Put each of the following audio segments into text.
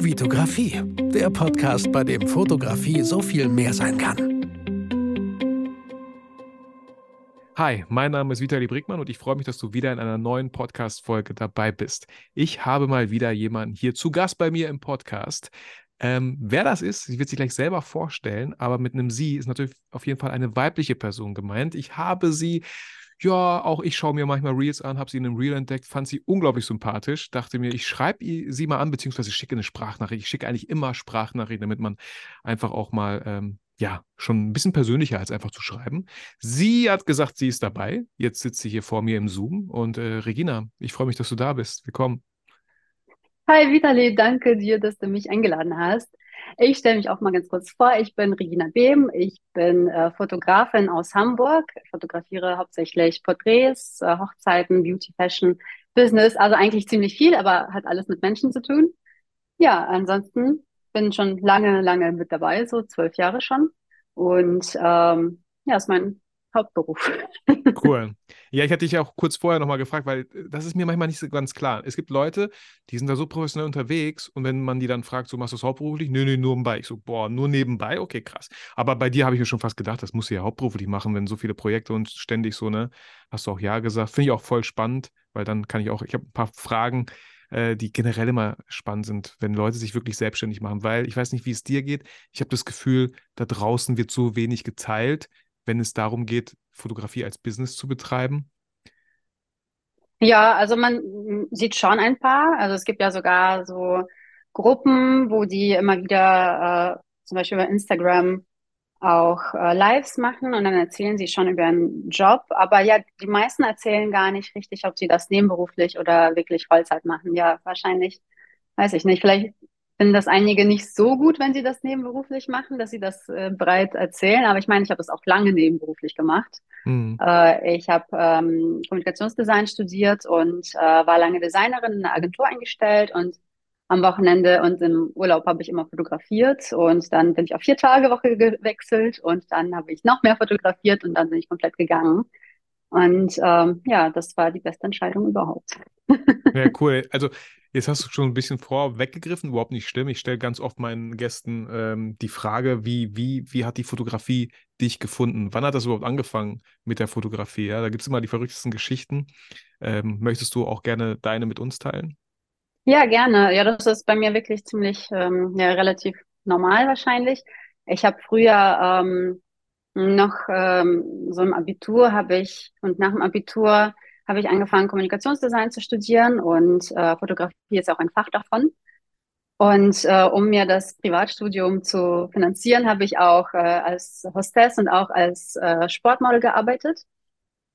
Vitografie, der Podcast, bei dem Fotografie so viel mehr sein kann. Hi, mein Name ist Vitali Brickmann und ich freue mich, dass du wieder in einer neuen Podcast-Folge dabei bist. Ich habe mal wieder jemanden hier zu Gast bei mir im Podcast. Ähm, wer das ist, sie wird sich gleich selber vorstellen, aber mit einem Sie ist natürlich auf jeden Fall eine weibliche Person gemeint. Ich habe sie ja, auch ich schaue mir manchmal Reels an, habe sie in einem Reel entdeckt, fand sie unglaublich sympathisch, dachte mir, ich schreibe sie mal an, beziehungsweise schicke eine Sprachnachricht. Ich schicke eigentlich immer Sprachnachrichten, damit man einfach auch mal, ähm, ja, schon ein bisschen persönlicher als einfach zu schreiben. Sie hat gesagt, sie ist dabei. Jetzt sitzt sie hier vor mir im Zoom. Und äh, Regina, ich freue mich, dass du da bist. Willkommen. Hi Vitali, danke dir, dass du mich eingeladen hast. Ich stelle mich auch mal ganz kurz vor. Ich bin Regina Behm. Ich bin äh, Fotografin aus Hamburg. Ich fotografiere hauptsächlich Porträts, äh, Hochzeiten, Beauty, Fashion, Business. Also eigentlich ziemlich viel, aber hat alles mit Menschen zu tun. Ja, ansonsten bin schon lange, lange mit dabei, so zwölf Jahre schon. Und ähm, ja, ist mein Hauptberuf. Cool. Ja, ich hatte dich auch kurz vorher nochmal gefragt, weil äh, das ist mir manchmal nicht so ganz klar. Es gibt Leute, die sind da so professionell unterwegs und wenn man die dann fragt, so machst du es hauptberuflich? Nö, nö, nur nebenbei. Ich so, boah, nur nebenbei? Okay, krass. Aber bei dir habe ich mir schon fast gedacht, das musst du ja hauptberuflich machen, wenn so viele Projekte und ständig so, ne? Hast du auch Ja gesagt. Finde ich auch voll spannend, weil dann kann ich auch, ich habe ein paar Fragen, äh, die generell immer spannend sind, wenn Leute sich wirklich selbstständig machen, weil ich weiß nicht, wie es dir geht. Ich habe das Gefühl, da draußen wird so wenig geteilt, wenn es darum geht, Fotografie als Business zu betreiben? Ja, also man sieht schon ein paar. Also es gibt ja sogar so Gruppen, wo die immer wieder äh, zum Beispiel über Instagram auch äh, Lives machen und dann erzählen sie schon über ihren Job. Aber ja, die meisten erzählen gar nicht richtig, ob sie das nebenberuflich oder wirklich Vollzeit machen. Ja, wahrscheinlich, weiß ich nicht. Vielleicht finden das einige nicht so gut, wenn sie das nebenberuflich machen, dass sie das äh, breit erzählen. Aber ich meine, ich habe das auch lange nebenberuflich gemacht. Mhm. Äh, ich habe ähm, Kommunikationsdesign studiert und äh, war lange Designerin in einer Agentur eingestellt und am Wochenende und im Urlaub habe ich immer fotografiert und dann bin ich auf vier Tage Woche gewechselt und dann habe ich noch mehr fotografiert und dann bin ich komplett gegangen. Und ähm, ja, das war die beste Entscheidung überhaupt. Ja, cool. Also Jetzt hast du schon ein bisschen vorweggegriffen, überhaupt nicht schlimm. Ich stelle ganz oft meinen Gästen ähm, die Frage, wie, wie, wie hat die Fotografie dich gefunden? Wann hat das überhaupt angefangen mit der Fotografie? Ja, da gibt es immer die verrücktesten Geschichten. Ähm, möchtest du auch gerne deine mit uns teilen? Ja, gerne. Ja, das ist bei mir wirklich ziemlich ähm, ja, relativ normal wahrscheinlich. Ich habe früher ähm, noch ähm, so im Abitur habe ich und nach dem Abitur habe ich angefangen, Kommunikationsdesign zu studieren und äh, Fotografie ist auch ein Fach davon. Und äh, um mir das Privatstudium zu finanzieren, habe ich auch äh, als Hostess und auch als äh, Sportmodel gearbeitet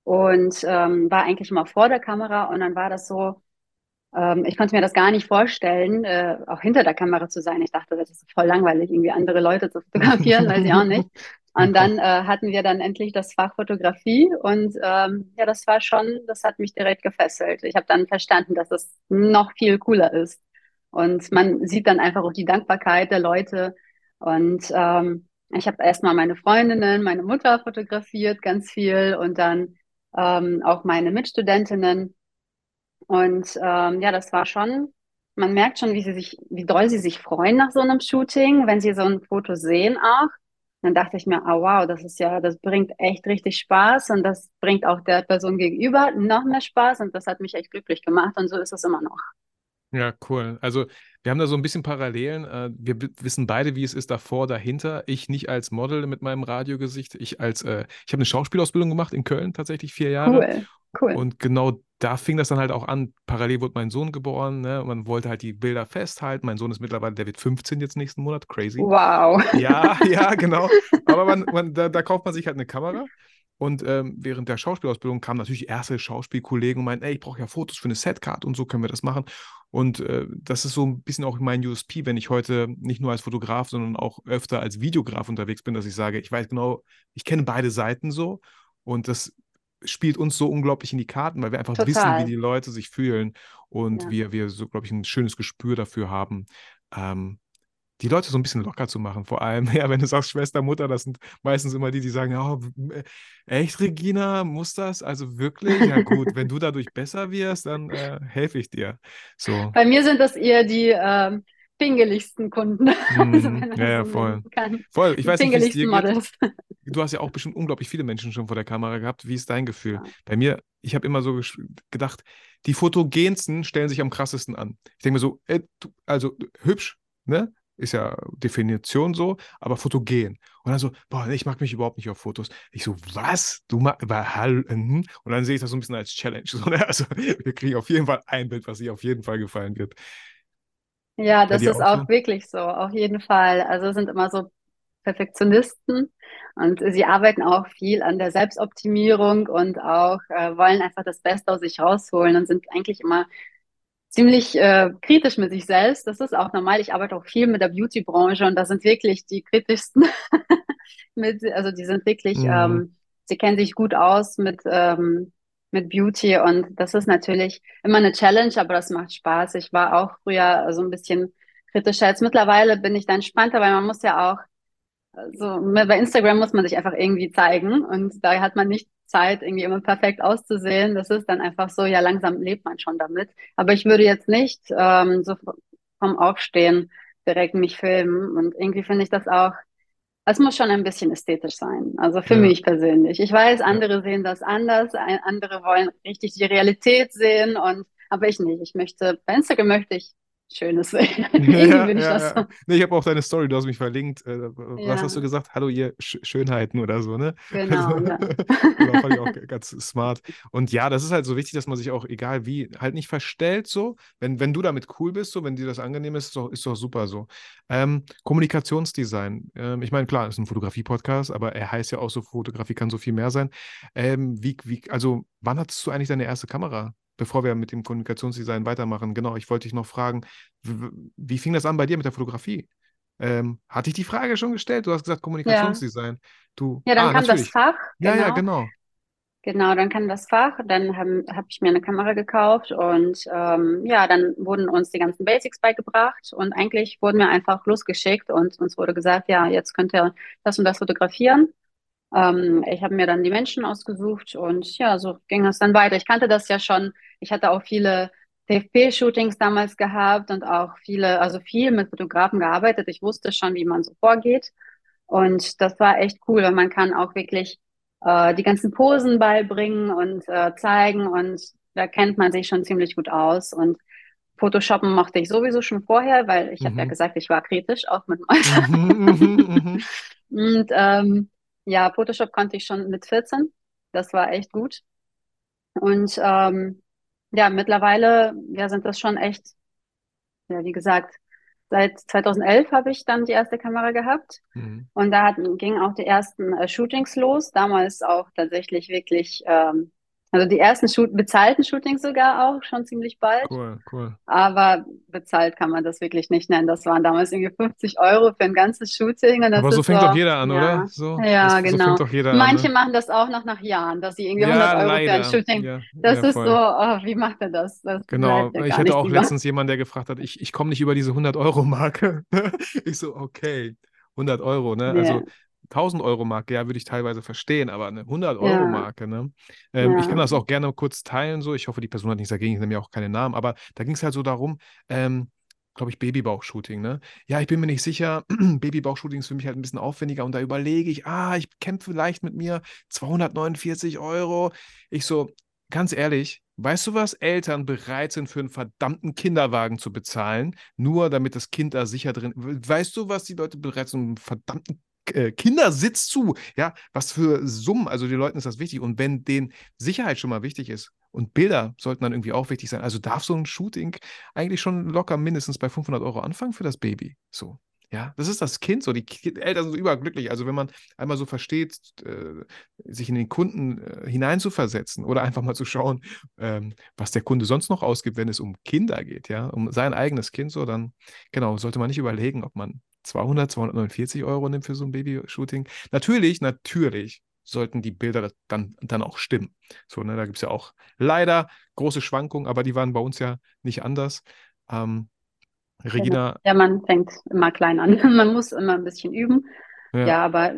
und ähm, war eigentlich immer vor der Kamera und dann war das so, ähm, ich konnte mir das gar nicht vorstellen, äh, auch hinter der Kamera zu sein. Ich dachte, das ist voll langweilig, irgendwie andere Leute zu fotografieren, weiß ich auch nicht. Und dann äh, hatten wir dann endlich das Fach Fotografie und ähm, ja, das war schon, das hat mich direkt gefesselt. Ich habe dann verstanden, dass es noch viel cooler ist. Und man sieht dann einfach auch die Dankbarkeit der Leute. Und ähm, ich habe erstmal meine Freundinnen, meine Mutter fotografiert ganz viel und dann ähm, auch meine Mitstudentinnen. Und ähm, ja, das war schon, man merkt schon, wie sie sich, wie doll sie sich freuen nach so einem Shooting, wenn sie so ein Foto sehen auch dann dachte ich mir, ah wow, das ist ja, das bringt echt richtig Spaß und das bringt auch der Person gegenüber noch mehr Spaß und das hat mich echt glücklich gemacht und so ist es immer noch. Ja, cool. Also wir haben da so ein bisschen Parallelen. Äh, wir wissen beide, wie es ist davor, dahinter. Ich nicht als Model mit meinem Radiogesicht. Ich als, äh, ich habe eine Schauspielausbildung gemacht in Köln tatsächlich vier Jahre. Cool, cool. Und genau da fing das dann halt auch an. Parallel wurde mein Sohn geboren. Ne? Man wollte halt die Bilder festhalten. Mein Sohn ist mittlerweile, der wird 15 jetzt nächsten Monat. Crazy. Wow. Ja, ja, genau. Aber man, man, da, da kauft man sich halt eine Kamera. Und ähm, während der Schauspielausbildung kamen natürlich erste Schauspielkollegen und meinten, ey, ich brauche ja Fotos für eine Setcard und so können wir das machen. Und äh, das ist so ein bisschen auch mein USP, wenn ich heute nicht nur als Fotograf, sondern auch öfter als Videograf unterwegs bin, dass ich sage, ich weiß genau, ich kenne beide Seiten so. Und das spielt uns so unglaublich in die Karten, weil wir einfach Total. wissen, wie die Leute sich fühlen und ja. wir, wir so, glaube ich, ein schönes Gespür dafür haben, ähm, die Leute so ein bisschen locker zu machen. Vor allem, ja, wenn du sagst Schwester, Mutter, das sind meistens immer die, die sagen, oh, echt, Regina, muss das? Also wirklich? Ja gut, wenn du dadurch besser wirst, dann äh, helfe ich dir. So. Bei mir sind das eher die, ähm, pingeligsten Kunden. Also, mhm. ja, ja, voll. Voll. Ich weiß nicht, wie es dir geht. Du hast ja auch bestimmt unglaublich viele Menschen schon vor der Kamera gehabt. Wie ist dein Gefühl? Ja. Bei mir, ich habe immer so gedacht, die fotogensten stellen sich am krassesten an. Ich denke mir so, äh, also hübsch, ne? ist ja Definition so, aber fotogen. Und dann so, boah, ich mag mich überhaupt nicht auf Fotos. Ich so, was? Du magst, mhm. und dann sehe ich das so ein bisschen als Challenge. So, ne? Also wir kriegen auf jeden Fall ein Bild, was dir auf jeden Fall gefallen wird. Ja, das ist auch, auch wirklich so, auf jeden Fall. Also sind immer so Perfektionisten und sie arbeiten auch viel an der Selbstoptimierung und auch äh, wollen einfach das Beste aus sich rausholen und sind eigentlich immer ziemlich äh, kritisch mit sich selbst. Das ist auch normal. Ich arbeite auch viel mit der Beauty-Branche und da sind wirklich die kritischsten mit, also die sind wirklich, mhm. ähm, sie kennen sich gut aus mit, ähm, mit Beauty und das ist natürlich immer eine Challenge, aber das macht Spaß. Ich war auch früher so ein bisschen kritischer. Jetzt mittlerweile bin ich da entspannter, weil man muss ja auch so, bei Instagram muss man sich einfach irgendwie zeigen und da hat man nicht Zeit, irgendwie immer perfekt auszusehen. Das ist dann einfach so, ja, langsam lebt man schon damit. Aber ich würde jetzt nicht ähm, so vom Aufstehen direkt mich filmen. Und irgendwie finde ich das auch, es muss schon ein bisschen ästhetisch sein. Also für ja. mich persönlich. Ich weiß, andere ja. sehen das anders, andere wollen richtig die Realität sehen und aber ich nicht. Ich möchte, bei Instagram möchte ich Schönes. ja, bin ich ja, das. Ja. Nee, ich habe auch deine Story, du hast mich verlinkt. Äh, was hast du gesagt? Hallo, ihr Sch Schönheiten oder so, ne? Genau. Also, genau, fand ich auch ganz smart. Und ja, das ist halt so wichtig, dass man sich auch, egal wie, halt nicht verstellt so. Wenn, wenn du damit cool bist, so, wenn dir das angenehm ist, ist doch, ist doch super so. Ähm, Kommunikationsdesign. Ähm, ich meine, klar, ist ein Fotografie-Podcast, aber er heißt ja auch so, Fotografie kann so viel mehr sein. Ähm, wie, wie, also, wann hattest du eigentlich deine erste Kamera? Bevor wir mit dem Kommunikationsdesign weitermachen, genau, ich wollte dich noch fragen, wie fing das an bei dir mit der Fotografie? Ähm, hatte ich die Frage schon gestellt? Du hast gesagt Kommunikationsdesign. Ja, du, ja dann ah, kam natürlich. das Fach. Genau. Ja, ja, genau. genau. Genau, dann kam das Fach, dann habe hab ich mir eine Kamera gekauft und ähm, ja, dann wurden uns die ganzen Basics beigebracht und eigentlich wurden wir einfach losgeschickt und uns wurde gesagt, ja, jetzt könnt ihr das und das fotografieren. Ähm, ich habe mir dann die Menschen ausgesucht und ja, so ging es dann weiter. Ich kannte das ja schon. Ich hatte auch viele TFP-Shootings damals gehabt und auch viele, also viel mit Fotografen gearbeitet. Ich wusste schon, wie man so vorgeht. Und das war echt cool, weil man kann auch wirklich äh, die ganzen Posen beibringen und äh, zeigen und da kennt man sich schon ziemlich gut aus. Und Photoshoppen mochte ich sowieso schon vorher, weil ich mhm. habe ja gesagt, ich war kritisch, auch mit dem Alter. Mhm, mhm, mhm. und ähm, ja, Photoshop konnte ich schon mit 14. Das war echt gut. Und ähm, ja, mittlerweile ja, sind das schon echt, ja, wie gesagt, seit 2011 habe ich dann die erste Kamera gehabt. Mhm. Und da hatten, gingen auch die ersten äh, Shootings los. Damals auch tatsächlich wirklich ähm, also die ersten Shoot bezahlten Shootings sogar auch schon ziemlich bald. Cool, cool. Aber bezahlt kann man das wirklich nicht nennen. Das waren damals irgendwie 50 Euro für ein ganzes Shooting. Aber so fängt so, doch jeder an, ja. oder? So, ja, das, genau. So Manche an, ne? machen das auch noch nach Jahren, dass sie irgendwie 100 Euro leider. für ein Shooting. Ja, das ist so, oh, wie macht er das? das genau. Ich hatte auch letztens jemanden, der gefragt hat, ich, ich komme nicht über diese 100 Euro Marke. ich so, okay. 100 Euro, ne? Yeah. Also 1000 Euro Marke, ja, würde ich teilweise verstehen, aber eine 100 Euro Marke, ne? Ähm, ja. Ich kann das auch gerne kurz teilen, so. Ich hoffe, die Person hat nichts dagegen, ich nehme ja auch keine Namen, aber da ging es halt so darum, ähm, glaube ich, Babybauchshooting, ne? Ja, ich bin mir nicht sicher. Babybauchshooting ist für mich halt ein bisschen aufwendiger und da überlege ich, ah, ich kämpfe leicht mit mir, 249 Euro. Ich so, ganz ehrlich, weißt du was? Eltern bereit sind, für einen verdammten Kinderwagen zu bezahlen, nur damit das Kind da sicher drin. Weißt du, was die Leute bereit sind, einen verdammten Kindersitz zu. Ja, was für Summen, also den Leuten ist das wichtig. Und wenn denen Sicherheit schon mal wichtig ist und Bilder sollten dann irgendwie auch wichtig sein, also darf so ein Shooting eigentlich schon locker mindestens bei 500 Euro anfangen für das Baby. So. Ja, das ist das Kind so. Die Eltern sind überglücklich. Also, wenn man einmal so versteht, äh, sich in den Kunden äh, hineinzuversetzen oder einfach mal zu schauen, ähm, was der Kunde sonst noch ausgibt, wenn es um Kinder geht, ja, um sein eigenes Kind, so, dann, genau, sollte man nicht überlegen, ob man 200, 249 Euro nimmt für so ein Baby-Shooting. Natürlich, natürlich sollten die Bilder dann, dann auch stimmen. So, ne, da gibt es ja auch leider große Schwankungen, aber die waren bei uns ja nicht anders. Ähm, Regina. Ja, man fängt immer klein an. man muss immer ein bisschen üben. Ja, ja aber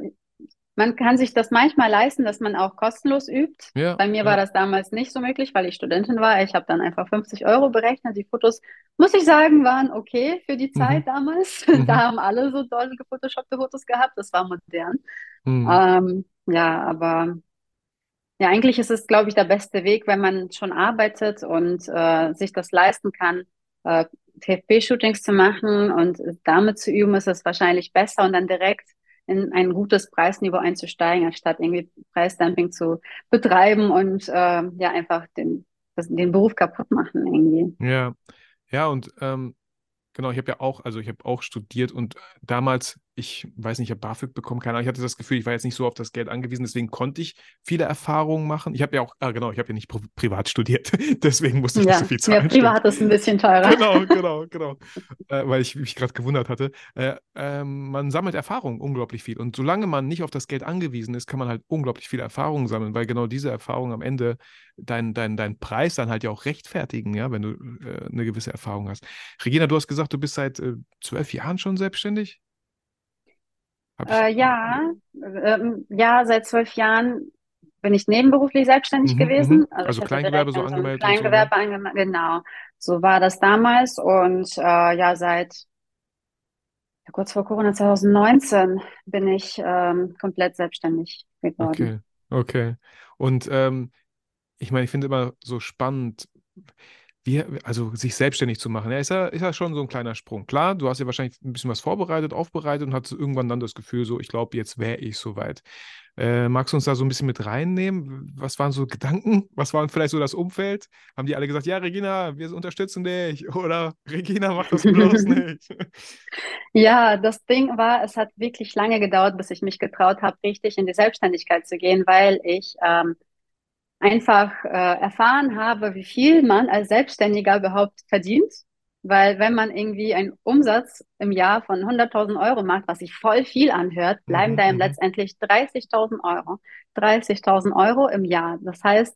man kann sich das manchmal leisten, dass man auch kostenlos übt. Ja, Bei mir ja. war das damals nicht so möglich, weil ich Studentin war. Ich habe dann einfach 50 Euro berechnet. Die Fotos, muss ich sagen, waren okay für die Zeit Mhm. damals. Mhm. Da haben alle so tolle gefotoshoppte Fotos gehabt. Das war modern. Mhm. Ähm, ja, aber ja, eigentlich ist es, glaube ich, der beste Weg, wenn man schon arbeitet und äh, sich das leisten kann, äh, TFP-Shootings zu machen und damit zu üben, ist es wahrscheinlich besser und dann direkt in ein gutes Preisniveau einzusteigen, anstatt irgendwie Preisdumping zu betreiben und äh, ja einfach den, das, den Beruf kaputt machen irgendwie. Ja, ja, und ähm, genau, ich habe ja auch, also ich habe auch studiert und damals, ich weiß nicht, ich habe BAföG bekommen, keine Ahnung, ich hatte das Gefühl, ich war jetzt nicht so auf das Geld angewiesen, deswegen konnte ich viele Erfahrungen machen. Ich habe ja auch, ah, genau, ich habe ja nicht pri privat studiert, deswegen musste ich nicht Ja, so viel ja, zahlen. stimmt. privat ist ein bisschen teurer. Genau, genau, genau. Äh, weil ich mich gerade gewundert hatte. Äh, ähm, man sammelt Erfahrung unglaublich viel. Und solange man nicht auf das Geld angewiesen ist, kann man halt unglaublich viele Erfahrungen sammeln, weil genau diese Erfahrungen am Ende deinen dein, dein Preis dann halt ja auch rechtfertigen, ja, wenn du äh, eine gewisse Erfahrung hast. Regina, du hast gesagt, du bist seit äh, zwölf Jahren schon selbstständig? Äh, ja, ähm, ja, seit zwölf Jahren bin ich nebenberuflich selbstständig Mhm, gewesen. mhm. Also Also Kleingewerbe so so angemeldet so, ne? Kleingewerbe angemeldet. Genau, so war das damals. Und äh, ja, seit ja, kurz vor Corona 2019 bin ich ähm, komplett selbstständig geworden. Okay, okay. Und ähm, ich meine, ich finde immer so spannend, wie, also sich selbstständig zu machen. Ja, ist ja, ist ja schon so ein kleiner Sprung. Klar, du hast ja wahrscheinlich ein bisschen was vorbereitet, aufbereitet und hattest irgendwann dann das Gefühl, so, ich glaube, jetzt wäre ich soweit. Äh, magst du uns da so ein bisschen mit reinnehmen? Was waren so Gedanken? Was waren vielleicht so das Umfeld? Haben die alle gesagt, ja, Regina, wir unterstützen dich? Oder Regina, mach das bloß nicht? Ja, das Ding war, es hat wirklich lange gedauert, bis ich mich getraut habe, richtig in die Selbstständigkeit zu gehen, weil ich ähm, einfach äh, erfahren habe, wie viel man als Selbstständiger überhaupt verdient. Weil wenn man irgendwie einen Umsatz im Jahr von 100.000 Euro macht, was sich voll viel anhört, bleiben Mhm, da ihm mhm. letztendlich 30.000 Euro. 30.000 Euro im Jahr. Das heißt,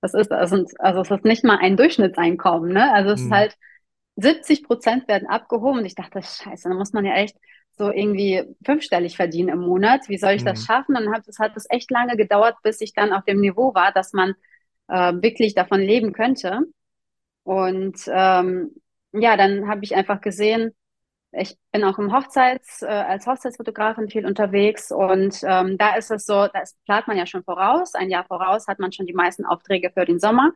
das ist, also, also es ist nicht mal ein Durchschnittseinkommen, ne? Also es ist Mhm. halt 70 Prozent werden abgehoben und ich dachte, scheiße, da muss man ja echt so irgendwie fünfstellig verdienen im Monat. Wie soll ich das Mhm. schaffen? Und hat, es hat es echt lange gedauert, bis ich dann auf dem Niveau war, dass man äh, wirklich davon leben könnte. Und ähm, ja, dann habe ich einfach gesehen, ich bin auch im Hochzeits, äh, als Hochzeitsfotografin viel unterwegs und ähm, da ist es so, da plant man ja schon voraus, ein Jahr voraus hat man schon die meisten Aufträge für den Sommer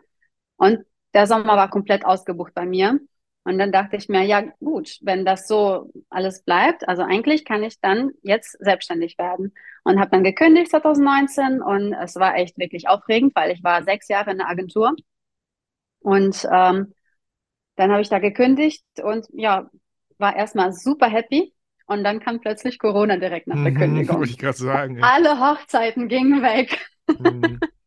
und der Sommer war komplett ausgebucht bei mir. Und dann dachte ich mir, ja gut, wenn das so alles bleibt, also eigentlich kann ich dann jetzt selbstständig werden. Und habe dann gekündigt 2019 und es war echt wirklich aufregend, weil ich war sechs Jahre in der Agentur. Und ähm, dann habe ich da gekündigt und ja, war erstmal super happy. Und dann kam plötzlich Corona direkt nach der Mhm, Kündigung. wollte ich gerade sagen. ey. Alle Hochzeiten gingen weg. Mhm.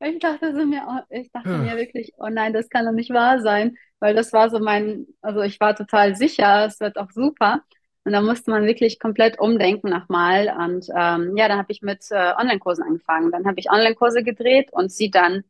Ich dachte so mir, oh, ich dachte Ja. mir wirklich, oh nein, das kann doch nicht wahr sein, weil das war so mein, also ich war total sicher, es wird auch super. Und da musste man wirklich komplett umdenken nochmal. Und ähm, ja, dann habe ich mit äh, Online-Kursen angefangen. Dann habe ich Online-Kurse gedreht und sie dann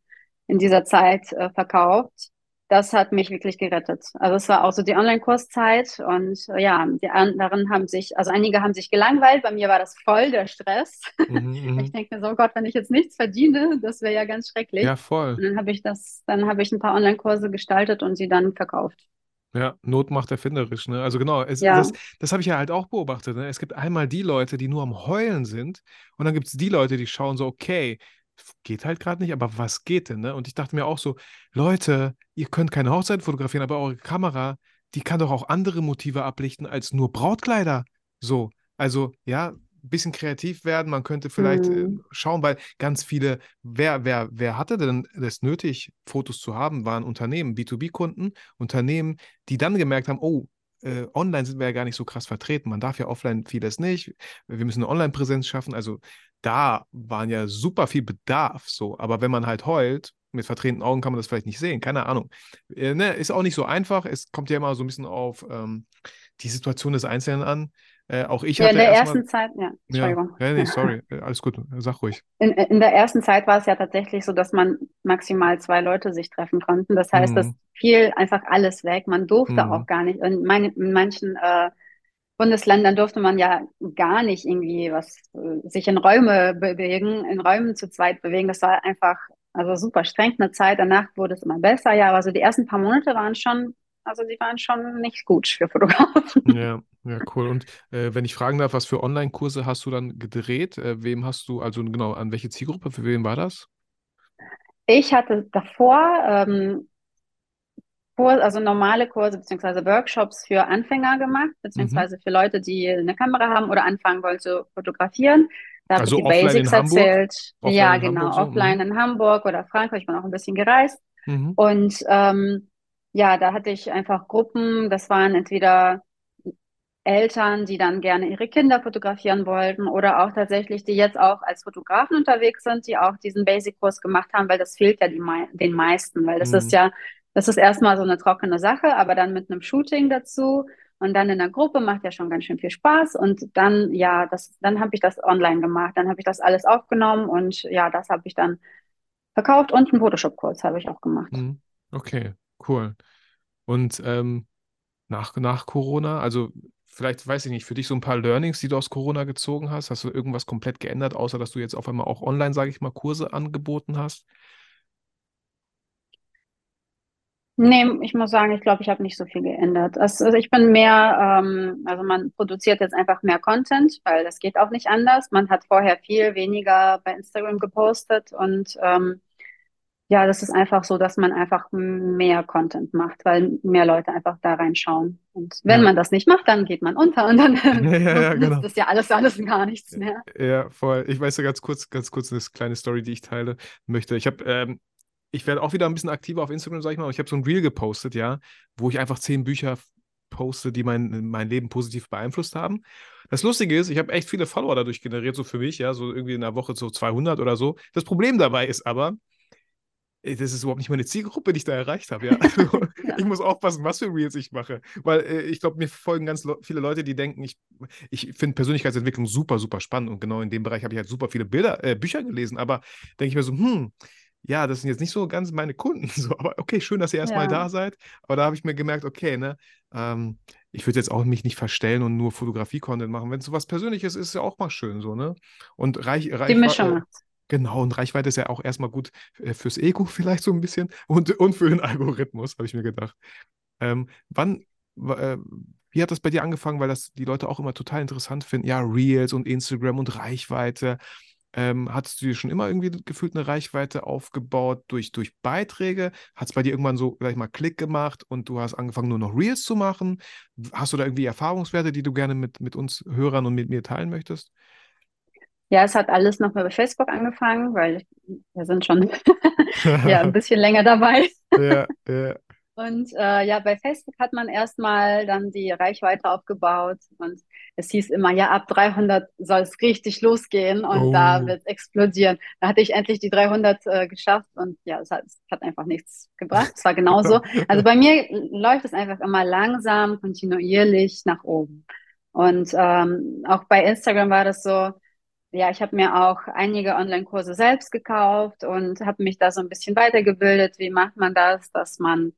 in dieser Zeit äh, verkauft. Das hat mich wirklich gerettet. Also es war auch so die Online-Kurszeit und äh, ja, die anderen haben sich, also einige haben sich gelangweilt. Bei mir war das voll der Stress. Mhm, mhm. Ich denke mir so, oh Gott, wenn ich jetzt nichts verdiene, das wäre ja ganz schrecklich. Ja, voll. Und dann habe ich das, dann habe ich ein paar Online-Kurse gestaltet und sie dann verkauft. Ja, Not macht erfinderisch, ne? Also genau, es, Ja. das, das habe ich ja halt auch beobachtet. Ne? Es gibt einmal die Leute, die nur am Heulen sind, und dann gibt es die Leute, die schauen so, okay, geht halt gerade nicht, aber was geht denn, ne? Und ich dachte mir auch so, Leute, ihr könnt keine Hochzeit fotografieren, aber eure Kamera, die kann doch auch andere Motive ablichten als nur Brautkleider. So, also ja, ein bisschen kreativ werden, man könnte vielleicht äh, Mhm. schauen, weil ganz viele, wer, wer, wer hatte denn das nötig, Fotos zu haben, waren Unternehmen, B2B-Kunden, Unternehmen, die dann gemerkt haben, oh, äh, online sind wir ja gar nicht so krass vertreten. Man darf ja offline vieles nicht. Wir müssen eine Online-Präsenz schaffen. Also da waren ja super viel Bedarf so. Aber wenn man halt heult, mit verdrehten Augen kann man das vielleicht nicht sehen. Keine Ahnung. Äh, ne, ist auch nicht so einfach. Es kommt ja immer so ein bisschen auf ähm, die Situation des Einzelnen an. Äh, auch ich Ja, in hatte der erstmal. ersten Zeit, ja, Entschuldigung. ja, nee, sorry. Äh, Alles gut. Sag ruhig. In, in der ersten Zeit war es ja tatsächlich so, dass man maximal zwei Leute sich treffen konnten. Das heißt, das Mhm. fiel einfach alles weg. Man durfte Mhm. auch gar nicht. In, meine, in manchen äh, Bundesländern durfte man ja gar nicht irgendwie was äh, sich in Räume bewegen, in Räumen zu zweit bewegen. Das war einfach also super streng eine Zeit. Danach wurde es immer besser. Ja, aber so die ersten paar Monate waren schon, also die waren schon nicht gut für Fotografen. Ja, ja, cool. Und äh, wenn ich fragen darf, was für Online-Kurse hast du dann gedreht? Äh, wem hast du, also genau, an welche Zielgruppe, für wen war das? Ich hatte davor ähm, Kurs, also normale Kurse beziehungsweise Workshops für Anfänger gemacht, beziehungsweise mhm. für Leute, die eine Kamera haben oder anfangen wollen zu fotografieren. Da also habe ich die Basics erzählt. Offline ja, genau, Hamburg, offline so. Mhm. in Hamburg oder Frankreich. Ich bin auch ein bisschen gereist. Mhm. Und ähm, ja, da hatte ich einfach Gruppen, das waren entweder Eltern, die dann gerne ihre Kinder fotografieren wollten oder auch tatsächlich, die jetzt auch als Fotografen unterwegs sind, die auch diesen Basic-Kurs gemacht haben, weil das fehlt ja die, den meisten, weil das mhm. ist ja das ist erstmal so eine trockene Sache, aber dann mit einem Shooting dazu und dann in der Gruppe macht ja schon ganz schön viel Spaß. Und dann, ja, das, dann habe ich das online gemacht. Dann habe ich das alles aufgenommen und ja, das habe ich dann verkauft und einen Photoshop-Kurs habe ich auch gemacht. Mhm. Okay, cool. Und ähm, nach, nach Corona, also vielleicht, weiß ich nicht, für dich so ein paar Learnings, die du aus Corona gezogen hast? Hast du irgendwas komplett geändert, außer dass du jetzt auf einmal auch online, sage ich mal, Kurse angeboten hast? Nee, ich muss sagen, ich glaube, ich habe nicht so viel geändert. Also, ich bin mehr, ähm, also man produziert jetzt einfach mehr Content, weil das geht auch nicht anders. Man hat vorher viel weniger bei Instagram gepostet und ähm, ja, das ist einfach so, dass man einfach mehr Content macht, weil mehr Leute einfach da reinschauen. Und wenn ja. man das nicht macht, dann geht man unter und dann ja, ja, ja, genau. ist ja alles, alles gar nichts mehr. Ja, voll. Ich weiß ja ganz kurz, ganz kurz eine kleine Story, die ich teile möchte. Ich habe ähm, ich werde auch wieder ein bisschen aktiver auf Instagram, sag ich mal. Ich habe so ein Reel gepostet, ja, wo ich einfach zehn Bücher poste, die mein, mein Leben positiv beeinflusst haben. Das Lustige ist, ich habe echt viele Follower dadurch generiert, so für mich, ja, so irgendwie in der Woche so 200 oder so. Das Problem dabei ist aber, das ist überhaupt nicht meine Zielgruppe, die ich da erreicht habe. Ja. Also, ja. Ich muss aufpassen, was für Reels ich mache. Weil äh, ich glaube, mir folgen ganz viele Leute, die denken, ich, ich finde Persönlichkeitsentwicklung super, super spannend. Und genau in dem Bereich habe ich halt super viele Bilder, äh, Bücher gelesen. Aber denke ich mir so, hm, ja, das sind jetzt nicht so ganz meine Kunden, so, aber okay, schön, dass ihr erstmal ja. da seid. Aber da habe ich mir gemerkt, okay, ne, ähm, ich würde jetzt auch mich nicht verstellen und nur Fotografie-Content machen. Wenn es so was Persönliches ist, ist ja auch mal schön so, ne? Und Reich, Die Mischung. Genau, und Reichweite ist ja auch erstmal gut äh, fürs Ego vielleicht so ein bisschen und, und für den Algorithmus, habe ich mir gedacht. Ähm, wann, äh, wie hat das bei dir angefangen? Weil das die Leute auch immer total interessant finden. Ja, Reels und Instagram und Reichweite. Ähm, hattest du dir schon immer irgendwie gefühlt eine Reichweite aufgebaut durch, durch Beiträge? Hat es bei dir irgendwann so, gleich mal, Klick gemacht und du hast angefangen, nur noch Reels zu machen? Hast du da irgendwie Erfahrungswerte, die du gerne mit, mit uns Hörern und mit mir teilen möchtest? Ja, es hat alles noch mal bei Facebook angefangen, weil wir sind schon ja, ein bisschen länger dabei. ja, ja. Und äh, ja, bei Facebook hat man erstmal dann die Reichweite aufgebaut und es hieß immer, ja, ab 300 soll es richtig losgehen und oh. da wird es explodieren. Da hatte ich endlich die 300 äh, geschafft und ja, es hat, es hat einfach nichts gebracht. Es war genauso. Also bei mir läuft es einfach immer langsam, kontinuierlich nach oben. Und ähm, auch bei Instagram war das so, ja, ich habe mir auch einige Online-Kurse selbst gekauft und habe mich da so ein bisschen weitergebildet. Wie macht man das, dass man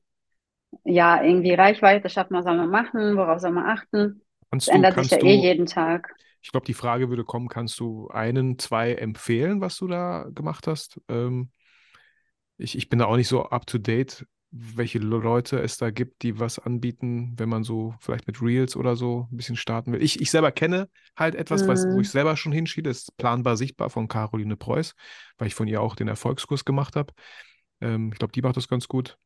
ja, irgendwie Reichweite schafft man, soll man machen, worauf soll man achten? Kannst das du, ändert sich ja eh du, eh jeden Tag. Ich glaube, die Frage würde kommen, kannst du einen, zwei empfehlen, was du da gemacht hast? Ähm, ich, ich bin da auch nicht so up-to-date, welche Leute es da gibt, die was anbieten, wenn man so vielleicht mit Reels oder so ein bisschen starten will. Ich, ich selber kenne halt etwas, mhm. was, wo ich selber schon hinschiebe, ist planbar sichtbar von Caroline Preuß, weil ich von ihr auch den Erfolgskurs gemacht habe. Ähm, ich glaube, die macht das ganz gut.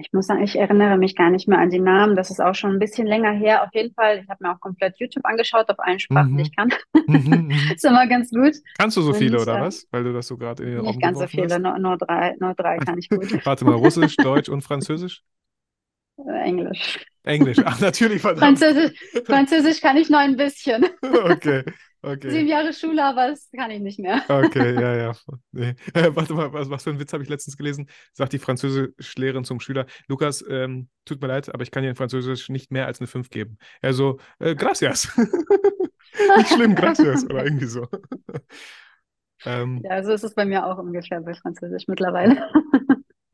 Ich muss sagen, ich erinnere mich gar nicht mehr an die Namen. Das ist auch schon ein bisschen länger her. Auf jeden Fall, ich habe mir auch komplett YouTube angeschaut, auf allen Sprachen, mhm. die ich kann. Mhm, mhm. ist immer ganz gut. Kannst du so viele Und, oder äh, was? Weil du das so gerade in den Raum Nicht ganz so viele, nur, nur, drei, nur drei kann ich gut. Warte mal, Russisch, Deutsch und Französisch? Äh, Englisch. Englisch, ach natürlich, verdammt. Französisch, Französisch kann ich nur ein bisschen. okay, Okay. Sieben Jahre Schule, aber das kann ich nicht mehr. Okay, ja, ja. Nee. Äh, warte mal, was, was, für einen Witz habe ich letztens gelesen? Sagt die Französischlehrerin zum Schüler: Lukas, ähm, tut mir leid, aber ich kann dir in Französisch nicht mehr als eine 5 geben. Er so: äh, Gracias. nicht schlimm, gracias. Oder irgendwie so. ähm, ja, so ist es bei mir auch ungefähr bei Französisch mittlerweile.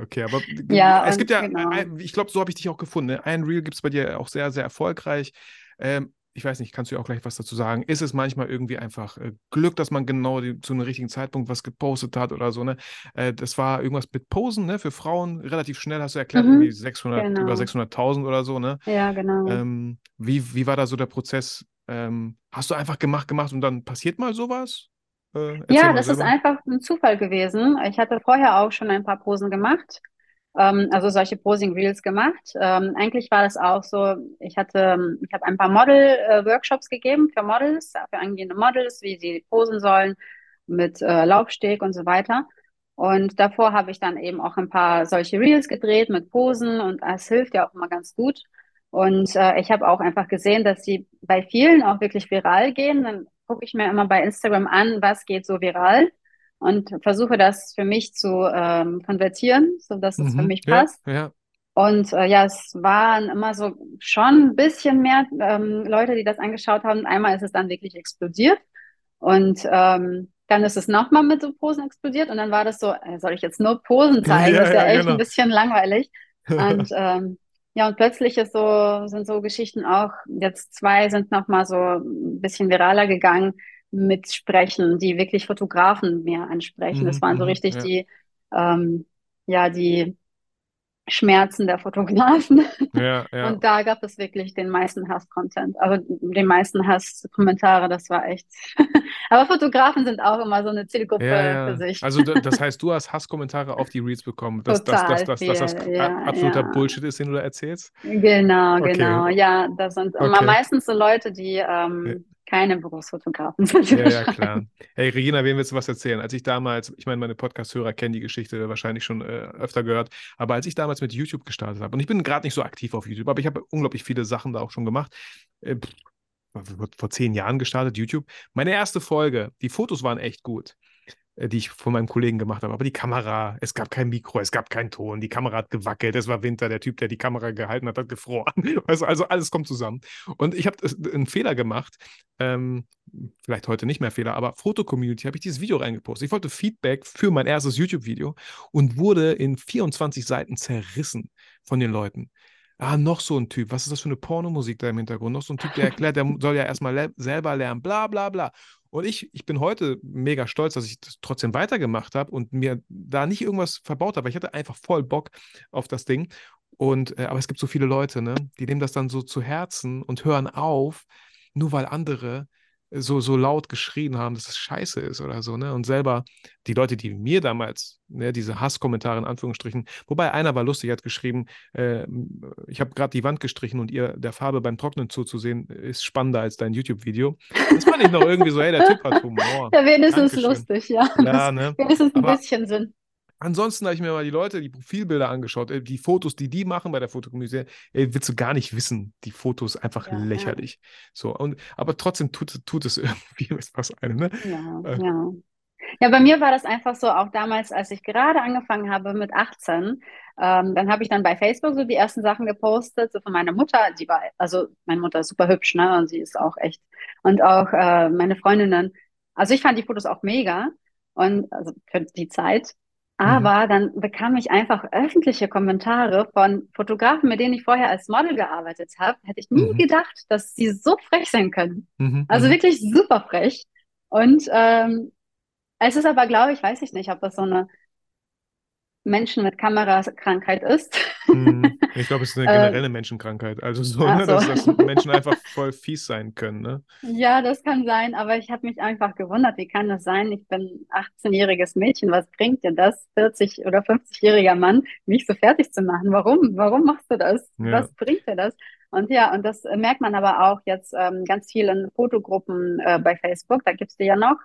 Okay, aber ja, es gibt ja, genau. ein, ich glaube, so habe ich dich auch gefunden. Ne? Ein Reel gibt es bei dir auch sehr, sehr erfolgreich. Ähm, ich weiß nicht, kannst du auch gleich was dazu sagen? Ist es manchmal irgendwie einfach äh, Glück, dass man genau die, zu einem richtigen Zeitpunkt was gepostet hat oder so, ne? Äh, das war irgendwas mit Posen, ne? Für Frauen relativ schnell, hast du erklärt, Mhm, irgendwie 600, genau. über 600.000 oder so, ne? Ja, genau. Ähm, wie, wie war da so der Prozess? Ähm, hast du einfach gemacht, gemacht und dann passiert mal sowas? Äh, Ja, das ist selber. einfach ein Zufall gewesen. Ich hatte vorher auch schon ein paar Posen gemacht, ähm, also solche Posing-Reels gemacht. Ähm, eigentlich war das auch so, ich hatte, ähm, ich habe ein paar Model-Workshops gegeben für Models, für angehende Models, wie sie posen sollen mit äh, Laufsteg und so weiter. Und davor habe ich dann eben auch ein paar solche Reels gedreht mit Posen und das hilft ja auch immer ganz gut. Und äh, ich habe auch einfach gesehen, dass sie bei vielen auch wirklich viral gehen. Dann gucke ich mir immer bei Instagram an, was geht so viral und versuche das für mich zu ähm, konvertieren, so dass es für Mhm. mich Ja, passt. ja. Und äh, ja, es waren immer so schon ein bisschen mehr ähm, Leute, die das angeschaut haben. Einmal ist es dann wirklich explodiert und ähm, dann ist es nochmal mit so Posen explodiert und dann war das so, äh, soll ich jetzt nur Posen zeigen? Ja, Das ist ja ja, echt ein genau. bisschen langweilig. Und ähm, ja, und plötzlich ist so, sind so Geschichten auch, jetzt zwei sind nochmal so ein bisschen viraler gegangen mit Sprechen, die wirklich Fotografen mehr ansprechen. Das Mhm, waren so mhm, richtig ja. die, ähm, ja, die Schmerzen der Fotografen. Ja, ja. Und da gab es wirklich den meisten Hass-Content, also den meisten Hass-Kommentare, das war echt. Aber Fotografen sind auch immer so eine Zielgruppe Ja, für sich. Also da, das heißt, du hast Hasskommentare auf die Reels bekommen, dass, dass, dass, Total dass, dass das absoluter. Bullshit ist, den du da erzählst? Genau, Okay. genau. Ja, das sind immer Okay. meistens so Leute, die ähm, keine Berufsfotografen sind. Ja, ja, klar. Hey, Regina, wem willst du was erzählen? Als ich damals, ich meine, meine Podcast-Hörer kennen die Geschichte wahrscheinlich schon äh, öfter gehört, aber als ich damals mit YouTube gestartet habe, und ich bin gerade nicht so aktiv auf YouTube, aber ich habe unglaublich viele Sachen da auch schon gemacht, äh, vor, zehn Jahren gestartet, YouTube. Meine erste Folge, die Fotos waren echt gut, die ich von meinem Kollegen gemacht habe, aber die Kamera, es gab kein Mikro, es gab keinen Ton, die Kamera hat gewackelt, es war Winter, der Typ, der die Kamera gehalten hat, hat gefroren. Also, also alles kommt zusammen. Und ich habe einen Fehler gemacht, ähm, vielleicht heute nicht mehr Fehler, aber Foto-Community habe ich dieses Video reingepostet. Ich wollte Feedback für mein erstes YouTube-Video und wurde in 24 Seiten zerrissen von den Leuten. Ah, noch so ein Typ. Was ist das für eine Pornomusik da im Hintergrund? Noch so ein Typ, der erklärt, der soll ja erstmal le selber lernen, bla bla bla. Und ich, ich bin heute mega stolz, dass ich das trotzdem weitergemacht habe und mir da nicht irgendwas verbaut habe. Ich hatte einfach voll Bock auf das Ding. Und, äh, aber es gibt so viele Leute, ne, die nehmen das dann so zu Herzen und hören auf, nur weil andere so, so laut geschrien haben, dass es scheiße ist oder so, ne? Und selber die Leute, die mir damals, ne, diese Hasskommentare in Anführungsstrichen, wobei einer war lustig, hat geschrieben, äh, ich habe gerade die Wand gestrichen und ihr der Farbe beim Trocknen zuzusehen, ist spannender als dein YouTube-Video. Das fand ich noch irgendwie so, hey, der Typ hat Humor. Ja, wenigstens Dankeschön. lustig, ja. Ja, ne? wenigstens ein Aber- bisschen Sinn. Ansonsten habe ich mir mal die Leute, die Profilbilder angeschaut, äh, die Fotos, die die machen bei der Fotocommunity, ey, willst du gar nicht wissen. Die Fotos einfach Ja, ja. lächerlich. So, und, aber trotzdem tut, tut es irgendwie was einem, ne? Ja, Äh. ja. Ja, bei mir war das einfach so, auch damals, als ich gerade angefangen habe mit 18, ähm, dann habe ich dann bei Facebook so die ersten Sachen gepostet, so von meiner Mutter, die war, also meine Mutter ist super hübsch, ne, und sie ist auch echt, und auch äh, meine Freundinnen, also ich fand die Fotos auch mega, und also für die Zeit, aber dann bekam ich einfach öffentliche Kommentare von Fotografen, mit denen ich vorher als Model gearbeitet habe, hätte ich nie Mhm. gedacht, dass sie so frech sein können. Mhm, Also mhm. wirklich super frech. Und ähm, es ist aber, glaube ich, weiß ich nicht, ob das so eine Menschen mit Kamerakrankheit ist. Mhm. Ich glaube, es ist eine Äh, generelle Menschenkrankheit. Also so, ne, so. dass, dass Menschen einfach voll fies sein können, ne? Ja, das kann sein, aber ich habe mich einfach gewundert, wie kann das sein? Ich bin 18-jähriges Mädchen, was bringt dir das, 40- oder 50-jähriger Mann, mich so fertig zu machen? Warum? Warum machst du das? Ja. Was bringt dir das? Und ja, und das merkt man aber auch jetzt ähm, ganz vielen Fotogruppen äh, bei Facebook, da gibt's die ja noch.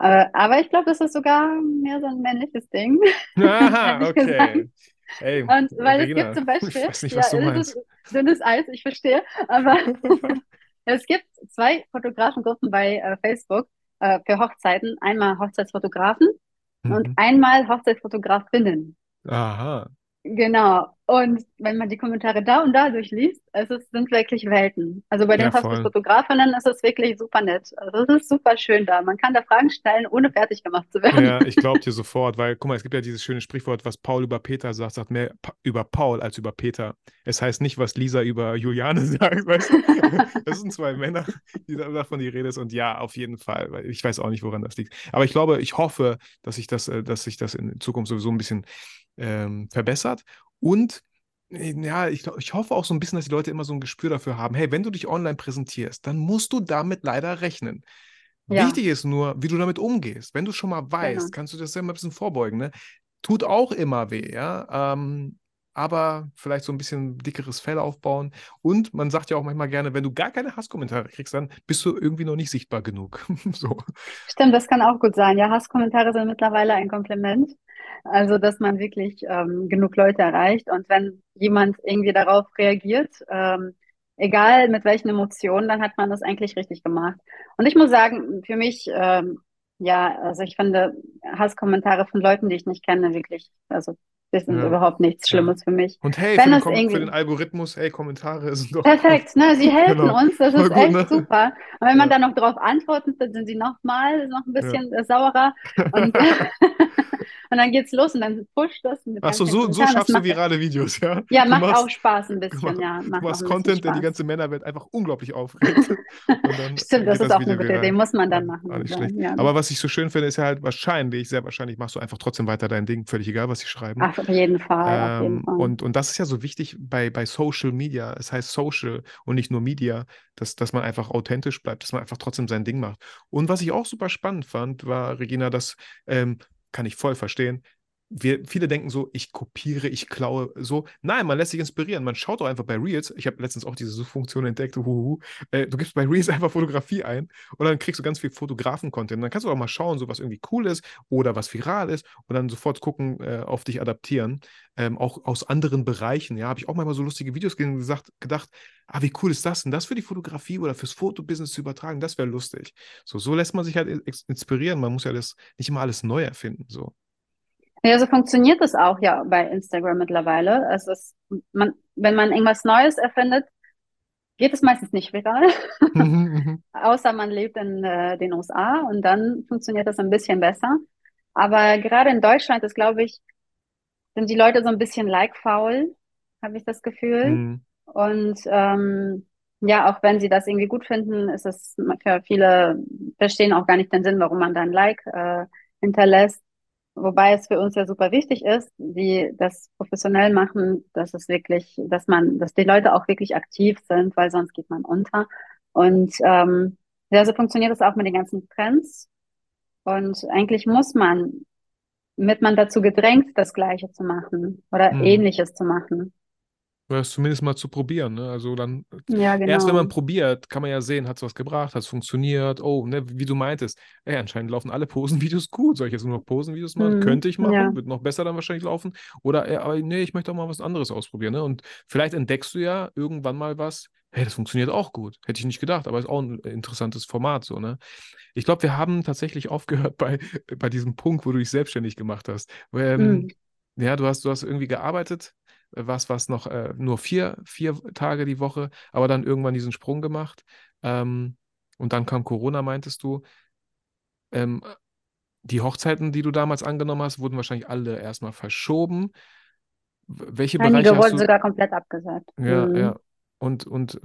Äh, aber ich glaube, das ist sogar mehr so ein männliches Ding. Aha, ehrlich gesagt. okay. Ey, Und weil es Regina, gibt zum Beispiel, ich weiß nicht, ja, was du es meinst. dünnes Eis, ich verstehe, aber es gibt zwei Fotografengruppen bei äh, Facebook äh, für Hochzeiten. Einmal Hochzeitsfotografen und Mhm. einmal Hochzeitsfotografinnen. Aha. Genau. Und wenn man die Kommentare da und da durchliest, es ist, sind wirklich Welten. Also bei den Ja, voll. Hochzeitsfotografinnen ist es wirklich super nett. Also es ist super schön da. Man kann da Fragen stellen, ohne fertig gemacht zu werden. Ja, ich glaube dir sofort, weil, guck mal, es gibt ja dieses schöne Sprichwort, was Paul über Peter sagt, sagt mehr über Paul als über Peter. Es heißt nicht, was Lisa über Juliane sagt, weißt du? Das sind zwei Männer, die da- davon die Rede ist. Und ja, auf jeden Fall, weil ich weiß auch nicht, woran das liegt. Aber ich glaube, ich hoffe, dass sich das, äh, dass sich das in Zukunft sowieso ein bisschen ähm, verbessert. Und äh, ja, ich, ich hoffe auch so ein bisschen, dass die Leute immer so ein Gespür dafür haben, hey, wenn du dich online präsentierst, dann musst du damit leider rechnen. Ja. Wichtig ist nur, wie du damit umgehst. Wenn du schon mal weißt, Genau. kannst du das ja immer ein bisschen vorbeugen. Ne? Tut auch immer weh, ja. Ähm, aber vielleicht so ein bisschen dickeres Fell aufbauen. Und man sagt ja auch manchmal gerne, wenn du gar keine Hasskommentare kriegst, dann bist du irgendwie noch nicht sichtbar genug. so. Stimmt, das kann auch gut sein. Ja, Hasskommentare sind mittlerweile ein Kompliment. Also, dass man wirklich ähm, genug Leute erreicht. Und wenn jemand irgendwie darauf reagiert, ähm, egal mit welchen Emotionen, dann hat man das eigentlich richtig gemacht. Und ich muss sagen, für mich, ähm, ja, also ich finde Hasskommentare von Leuten, die ich nicht kenne, wirklich, also das sind Ja. überhaupt nichts Ja. Schlimmes für mich. Und hey, Wenn für den, es Kom- für irgendwie- den Algorithmus, hey, Kommentare sind doch. Perfekt, ne? Sie helfen Genau. uns, das Voll ist gut, echt ne? super. Und wenn man Ja. dann noch darauf antwortet, dann sind sie nochmal noch ein bisschen saurer. Und, und dann geht's los und dann pusht das mit Achso, ganz so, so. Das schaffst du virale Videos, ja? ja, Du macht machst- auch Spaß ein bisschen, Genau. ja. Du Macht machst auch ein bisschen Content, der die ganze Männerwelt einfach unglaublich aufregt. Und dann Stimmt, das ist auch Video eine gute viral. Idee, muss man dann Ja, machen. Auch nicht Ja. Aber was ich so schön finde, ist ja halt wahrscheinlich, sehr wahrscheinlich machst du einfach trotzdem weiter dein Ding, völlig egal, was sie schreiben. Ach, auf jeden Fall, auf jeden Ähm, Fall. und, und das ist ja so wichtig bei, bei Social Media. Es heißt Social und nicht nur Media, dass, dass man einfach authentisch bleibt, dass man einfach trotzdem sein Ding macht. Und was ich auch super spannend fand, war, Regina, das ähm, kann ich voll verstehen. Wir, viele denken so, ich kopiere, ich klaue so. Nein, man lässt sich inspirieren. Man schaut doch einfach bei Reels. Ich habe letztens auch diese Suchfunktion entdeckt. Äh, du gibst bei Reels einfach Fotografie ein und dann kriegst du ganz viel Fotografen-Content. Dann kannst du auch mal schauen, so was irgendwie cool ist oder was viral ist und dann sofort gucken, äh, auf dich adaptieren. Ähm, auch aus anderen Bereichen. Ja, habe ich auch manchmal so lustige Videos gesagt, gedacht, ah, wie cool ist das denn? Das für die Fotografie oder fürs Fotobusiness zu übertragen, das wäre lustig. So, so lässt man sich halt inspirieren. Man muss ja das nicht immer alles neu erfinden. So. Ja, so funktioniert es auch ja bei Instagram mittlerweile. Es ist, man, wenn man irgendwas Neues erfindet, geht es meistens nicht viral. Mhm, mhm. Außer man lebt in äh, den USA und dann funktioniert das ein bisschen besser. Aber gerade in Deutschland ist, glaube ich, sind die Leute so ein bisschen like-faul, habe ich das Gefühl. Mhm. Und ähm, ja, auch wenn sie das irgendwie gut finden, ist es für viele verstehen auch gar nicht den Sinn, warum man da ein Like äh, hinterlässt. Wobei es für uns ja super wichtig ist, die das professionell machen, dass es wirklich, dass man, dass die Leute auch wirklich aktiv sind, weil sonst geht man unter. Und ähm, ja, so funktioniert es auch mit den ganzen Trends. Und eigentlich muss man, wird man dazu gedrängt, das Gleiche zu machen oder Mhm. Ähnliches zu machen. Oder es zumindest mal zu probieren. Ne? Also dann, Ja, erst wenn genau. man probiert, kann man ja sehen, hat es was gebracht, hat es funktioniert. Oh, ne, wie du meintest, ey, anscheinend laufen alle Posenvideos gut. Soll ich jetzt nur noch Posenvideos machen? Mhm. Könnte ich machen, Ja. wird noch besser dann wahrscheinlich laufen. Oder, ey, aber nee, ich möchte auch mal was anderes ausprobieren. Ne? Und vielleicht entdeckst du ja irgendwann mal was, hey, das funktioniert auch gut. Hätte ich nicht gedacht, aber ist auch ein interessantes Format so, ne? Ich glaube, wir haben tatsächlich aufgehört bei, bei diesem Punkt, wo du dich selbstständig gemacht hast. Ähm, Mhm. ja, du hast, du hast irgendwie gearbeitet, äh, was, was noch äh, nur vier, vier Tage die Woche, aber dann irgendwann diesen Sprung gemacht. Ähm, und dann kam Corona, meintest du. Ähm, die Hochzeiten, die du damals angenommen hast, wurden wahrscheinlich alle erstmal verschoben. Welche Bereiche Einige hast wurden sogar komplett abgesagt. Ja, Mhm. ja. Und, und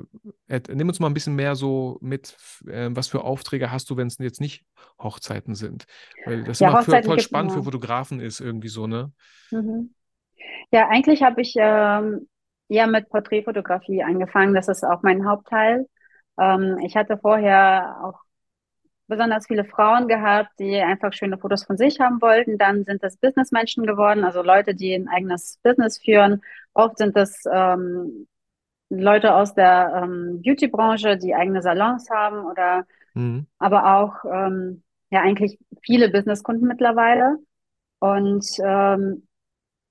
äh, nimm uns mal ein bisschen mehr so mit, äh, was für Aufträge hast du, wenn es jetzt nicht Hochzeiten sind? Weil das Ja, immer für, voll spannend für immer. Fotografen ist, irgendwie so, ne? Mhm. Ja, eigentlich habe ich ähm, eher mit Porträtfotografie angefangen. Das ist auch mein Hauptteil. Ähm, ich hatte vorher auch besonders viele Frauen gehabt, die einfach schöne Fotos von sich haben wollten. Dann sind es Businessmenschen geworden, also Leute, die ein eigenes Business führen. Oft sind es ähm, Leute aus der ähm, Beauty-Branche, die eigene Salons haben oder Mhm. aber auch ähm, ja eigentlich viele Businesskunden mittlerweile. Und ähm,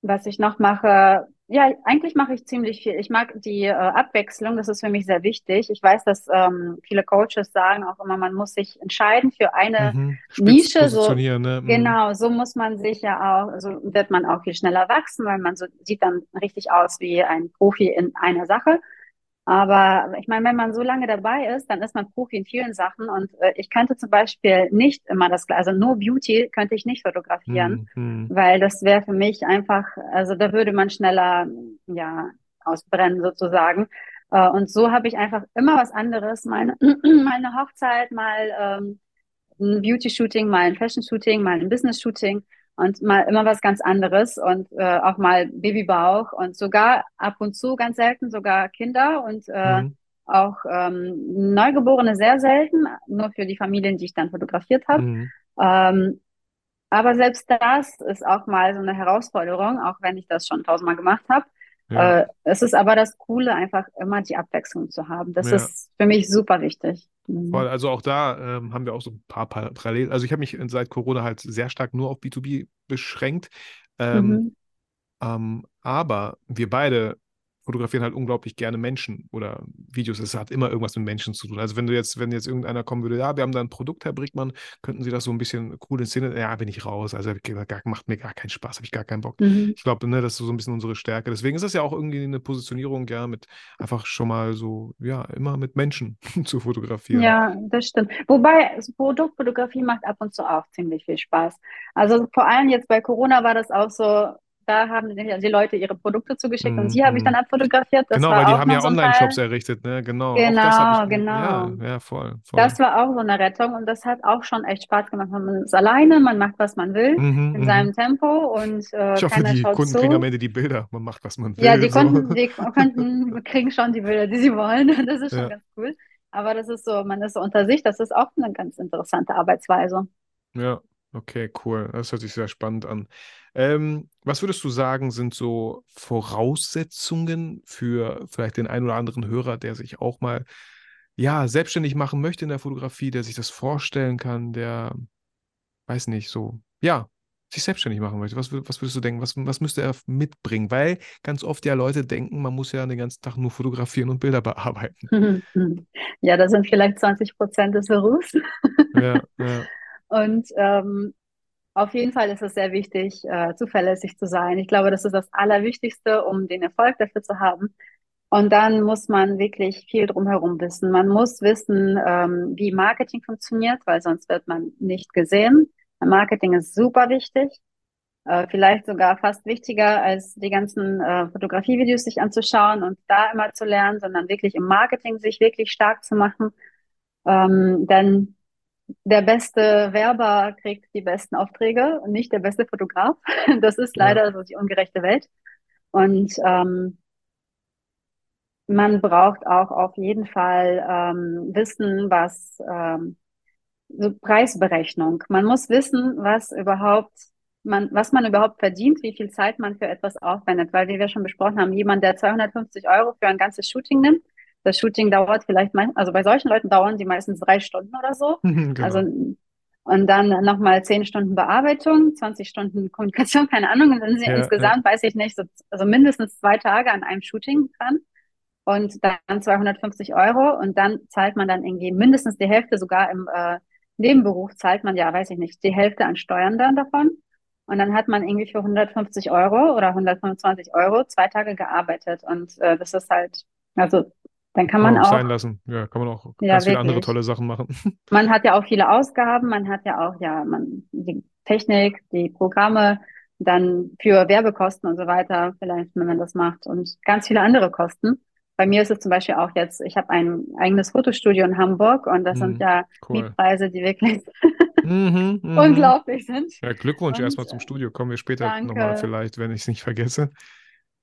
was ich noch mache, Ja, eigentlich mache ich ziemlich viel. Ich mag die äh, Abwechslung, das ist für mich sehr wichtig. Ich weiß, dass ähm, viele Coaches sagen auch immer, man muss sich entscheiden für eine Mhm. Nische. So, ne? Mhm. genau, so muss man sich ja auch, so wird man auch viel schneller wachsen, weil man so sieht dann richtig aus wie ein Profi in einer Sache. Aber ich meine, wenn man so lange dabei ist, dann ist man Profi in vielen Sachen. Und äh, ich könnte zum Beispiel nicht immer das, also nur Beauty könnte ich nicht fotografieren, Mhm. weil das wäre für mich einfach, also da würde man schneller, ja, ausbrennen sozusagen. Äh, und so habe ich einfach immer was anderes. Meine, meine Hochzeit, mal ähm, ein Beauty-Shooting, mal ein Fashion-Shooting, mal ein Business-Shooting und mal immer was ganz anderes und äh, auch mal Babybauch und sogar ab und zu, ganz selten, sogar Kinder und äh, Mhm. auch ähm, Neugeborene sehr selten, nur für die Familien, die ich dann fotografiert habe. Mhm. Ähm, aber selbst das ist auch mal so eine Herausforderung, auch wenn ich das schon tausendmal gemacht habe. Ja. Äh, es ist aber das Coole, einfach immer die Abwechslung zu haben. Das Ja. ist für mich super wichtig. Mhm. Also auch da ähm, haben wir auch so ein paar Par Parallelen. Also ich habe mich seit Corona halt sehr stark nur auf B2B beschränkt. Ähm, Mhm. ähm, aber wir beide fotografieren halt unglaublich gerne Menschen oder Videos. Es hat immer irgendwas mit Menschen zu tun. Also wenn du jetzt, wenn jetzt irgendeiner kommen würde, ja, wir haben da ein Produkt, Herr Brickmann, könnten Sie das so ein bisschen cool in Szene? Ja, bin ich raus. Also gar, macht mir gar keinen Spaß, habe ich gar keinen Bock. Mhm. Ich glaube, ne, das ist so ein bisschen unsere Stärke. Deswegen ist das ja auch irgendwie eine Positionierung, ja, mit einfach schon mal so, ja, immer mit Menschen zu fotografieren. Ja, das stimmt. Wobei Produktfotografie macht ab und zu auch ziemlich viel Spaß. Also vor allem jetzt bei Corona war das auch so, da haben die, Leute ihre Produkte zugeschickt und Mhm, die habe ich mhm. dann abfotografiert. Das Genau, war weil die auch haben ja so Online-Shops errichtet, ne? Genau. Genau, ich, ja, genau. ja, voll, voll. Das war auch so eine Rettung und das hat auch schon echt Spaß gemacht. Man ist alleine, man macht, was man will, Mhm, in mhm. seinem Tempo und äh, Ich hoffe, keiner die schaut Kunden kriegen am zu. Ende die Bilder. Man macht, was man Ja, will. die So. Kunden, die Kunden kriegen schon die Bilder, die sie wollen. Das ist schon Ja, ganz cool. Aber das ist so, man ist so unter sich, das ist auch eine ganz interessante Arbeitsweise. ja, okay, cool. Das hört sich sehr spannend an. Ähm, was würdest du sagen, sind so Voraussetzungen für vielleicht den einen oder anderen Hörer, der sich auch mal ja, selbstständig machen möchte in der Fotografie, der sich das vorstellen kann, der, weiß nicht, so, ja, sich selbstständig machen möchte. Was, was würdest du denken? Was, was müsste er mitbringen? Weil ganz oft ja Leute denken, man muss ja den ganzen Tag nur fotografieren und Bilder bearbeiten. Ja, das sind vielleicht 20 Prozent des Berufs. Ja, ja. Und ähm, auf jeden Fall ist es sehr wichtig, äh, zuverlässig zu sein. Ich glaube, das ist das Allerwichtigste, um den Erfolg dafür zu haben. Und dann muss man wirklich viel drumherum wissen. Man muss wissen, ähm, wie Marketing funktioniert, weil sonst wird man nicht gesehen. Marketing ist super wichtig, äh, vielleicht sogar fast wichtiger, als die ganzen äh, Fotografievideos sich anzuschauen und da immer zu lernen, sondern wirklich im Marketing sich wirklich stark zu machen. Ähm, denn der beste Werber kriegt die besten Aufträge und nicht der beste Fotograf. Das ist Ja. leider so die ungerechte Welt. Und ähm, man braucht auch auf jeden Fall ähm, Wissen, was ähm, so Preisberechnung. Man muss wissen, was überhaupt man, was man überhaupt verdient, wie viel Zeit man für etwas aufwendet, weil wie wir schon besprochen haben, jemand, der 250 Euro für ein ganzes Shooting nimmt, das Shooting dauert vielleicht, mein, also bei solchen Leuten dauern die meistens drei Stunden oder so. Genau. Also und dann nochmal zehn Stunden Bearbeitung, 20 Stunden Kommunikation, keine Ahnung. Und dann sind sie Ja, insgesamt, weiß ich nicht, so, also mindestens zwei Tage an einem Shooting dran und dann 250 Euro und dann zahlt man dann irgendwie mindestens die Hälfte, sogar im äh, Nebenberuf zahlt man ja, weiß ich nicht, die Hälfte an Steuern dann davon. Und dann hat man irgendwie für 150 Euro oder 125 Euro zwei Tage gearbeitet. Und äh, das ist halt, also dann kann man auch auch, sein lassen. Ja, kann man auch Ja, ganz viele andere tolle Sachen machen. man hat ja auch viele Ausgaben, man hat ja auch, ja, man, die Technik, die Programme, dann für Werbekosten und so weiter, vielleicht, wenn man das macht und ganz viele andere Kosten. Bei mir ist es zum Beispiel auch jetzt, ich habe ein eigenes Fotostudio in Hamburg und das sind Mhm, ja cool. Mietpreise, die wirklich Mhm, mhm. unglaublich sind. Ja, Glückwunsch Und, erstmal zum Studio. Kommen wir später nochmal vielleicht, wenn ich es nicht vergesse.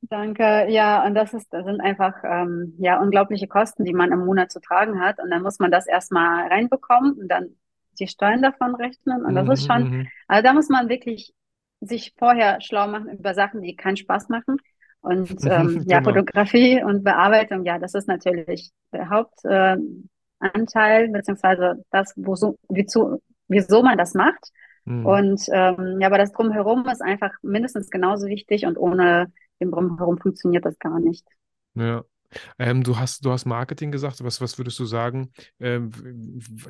Danke. Ja, und das ist, das sind einfach ähm, ja unglaubliche Kosten, die man im Monat zu tragen hat. Und dann muss man das erstmal reinbekommen und dann die Steuern davon rechnen. Und das ist Mhm, schon, mhm. also da muss man wirklich sich vorher schlau machen über Sachen, die keinen Spaß machen. Und ähm, ja, Genau. Fotografie und Bearbeitung, ja, das ist natürlich der Hauptanteil, äh, beziehungsweise das, woso, wieso, wieso man das macht. Mhm. Und ähm, ja, aber das Drumherum ist einfach mindestens genauso wichtig und ohne dem Drumherum funktioniert das gar nicht. Ja. Ähm, du hast, du hast Marketing gesagt. Was, was würdest du sagen? Ähm,